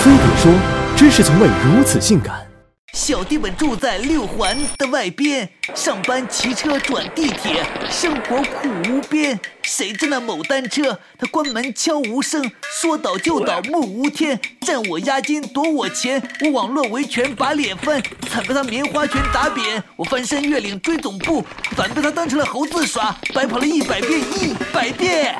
飞碟说：“知识从未如此性感。”小弟们住在六环的外边，上班骑车转地铁，生活苦无边。谁知那某单车，他关门悄无声，说倒就倒，目无天，占我押金。夺我钱，我网络维权把脸翻，惨被他棉花拳打扁。我翻山越岭追总部，反被他当成了猴子耍，白跑了一百遍，一百遍。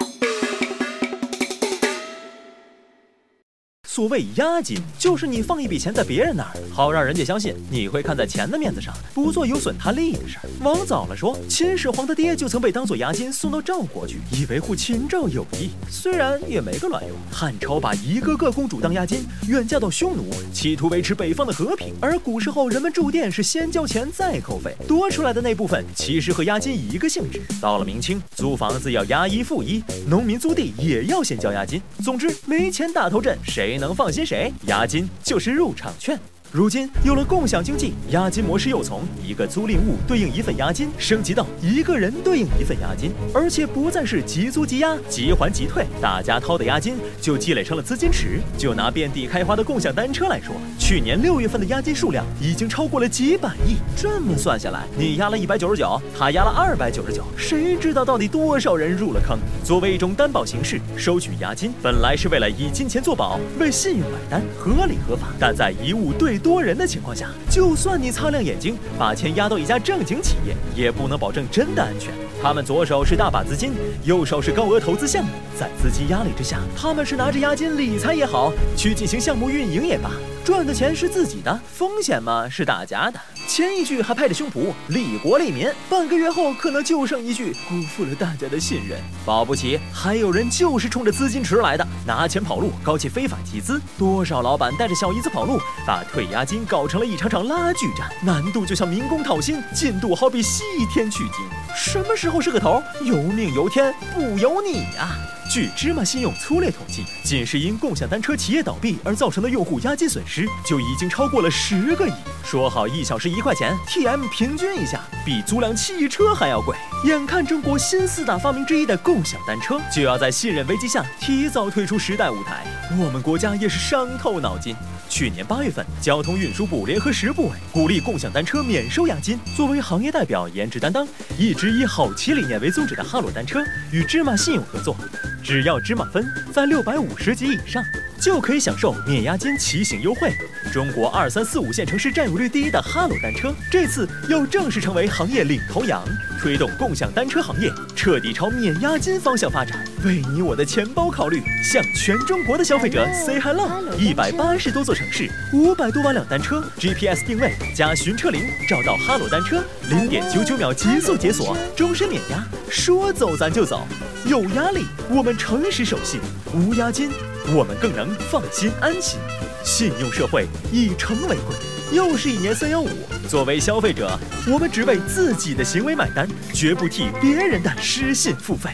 所谓押金，就是你放一笔钱在别人那儿，好让人家相信你会看在钱的面子上，不做有损他利益的事儿。往早了说，秦始皇的爹就曾被当做押金送到赵国去，以维护秦赵友谊。虽然也没个卵用。汉朝把一个个公主当押金，远嫁到匈奴，企图维持北方的和平。而古时候人们住店是先交钱再扣费，多出来的那部分其实和押金一个性质。到了明清，租房子要押一付一，农民租地也要先交押金。总之，没钱打头阵，谁？能放心谁？押金就是入场券。如今有了共享经济，押金模式又从一个租赁物对应一份押金，升级到一个人对应一份押金，而且不再是即租即押、即还即退，大家掏的押金就积累成了资金池。就拿遍地开花的共享单车来说，去年六月份的押金数量已经超过了几百亿。这么算下来，你押了一百九十九，他押了二百九十九，谁知道到底多少人入了坑？作为一种担保形式，收取押金本来是为了以金钱作保，为信用买单，合理合法。但在一物对多人的情况下，就算你擦亮眼睛把钱压到一家正经企业，也不能保证真的安全。他们左手是大把资金，右手是高额投资项目，在资金压力之下，他们是拿着押金理财也好，去进行项目运营也罢。赚的钱是自己的，风险嘛是大家的。前一句还拍着胸脯利国利民，半个月后可能就剩一句辜负了大家的信任。保不齐还有人就是冲着资金池来的，拿钱跑路，搞起非法集资。多少老板带着小姨子跑路，把退押金搞成了一场场拉锯战，难度就像民工讨薪，进度好比西天取经。什么时后是个头？由命由天，不由你呀。据芝麻信用粗略统计，仅是因共享单车企业倒闭而造成的用户押金损失，就已经超过了十个亿。说好一小时一块钱，TM 平均一下，比租辆汽车还要贵。眼看中国新四大发明之一的共享单车就要在信任危机下提早退出时代舞台，我们国家也是伤透脑筋。去年八月份，交通运输部联合十部委鼓励共享单车免收押金。作为行业代表、颜值担当、一直以好骑理念为宗旨的哈罗单车与芝麻信用合作。只要芝麻分在六百五十级以上，就可以享受免押金骑行优惠。中国二三四五线城市占有率第一的哈罗单车，这次又正式成为行业领头羊，推动共享单车行业彻底朝免押金方向发展。为你我的钱包考虑，向全中国的消费者 say hello。一百八十多座城市，五百多万辆单车，GPS 定位加寻车铃，找到哈罗单车，零点九九秒极速解锁，终身免押，说走咱就走。有压力，我们诚实守信；无押金，我们更能放心安心。信用社会以诚为贵。又是一年三幺五，作为消费者，我们只为自己的行为买单，绝不替别人的失信付费。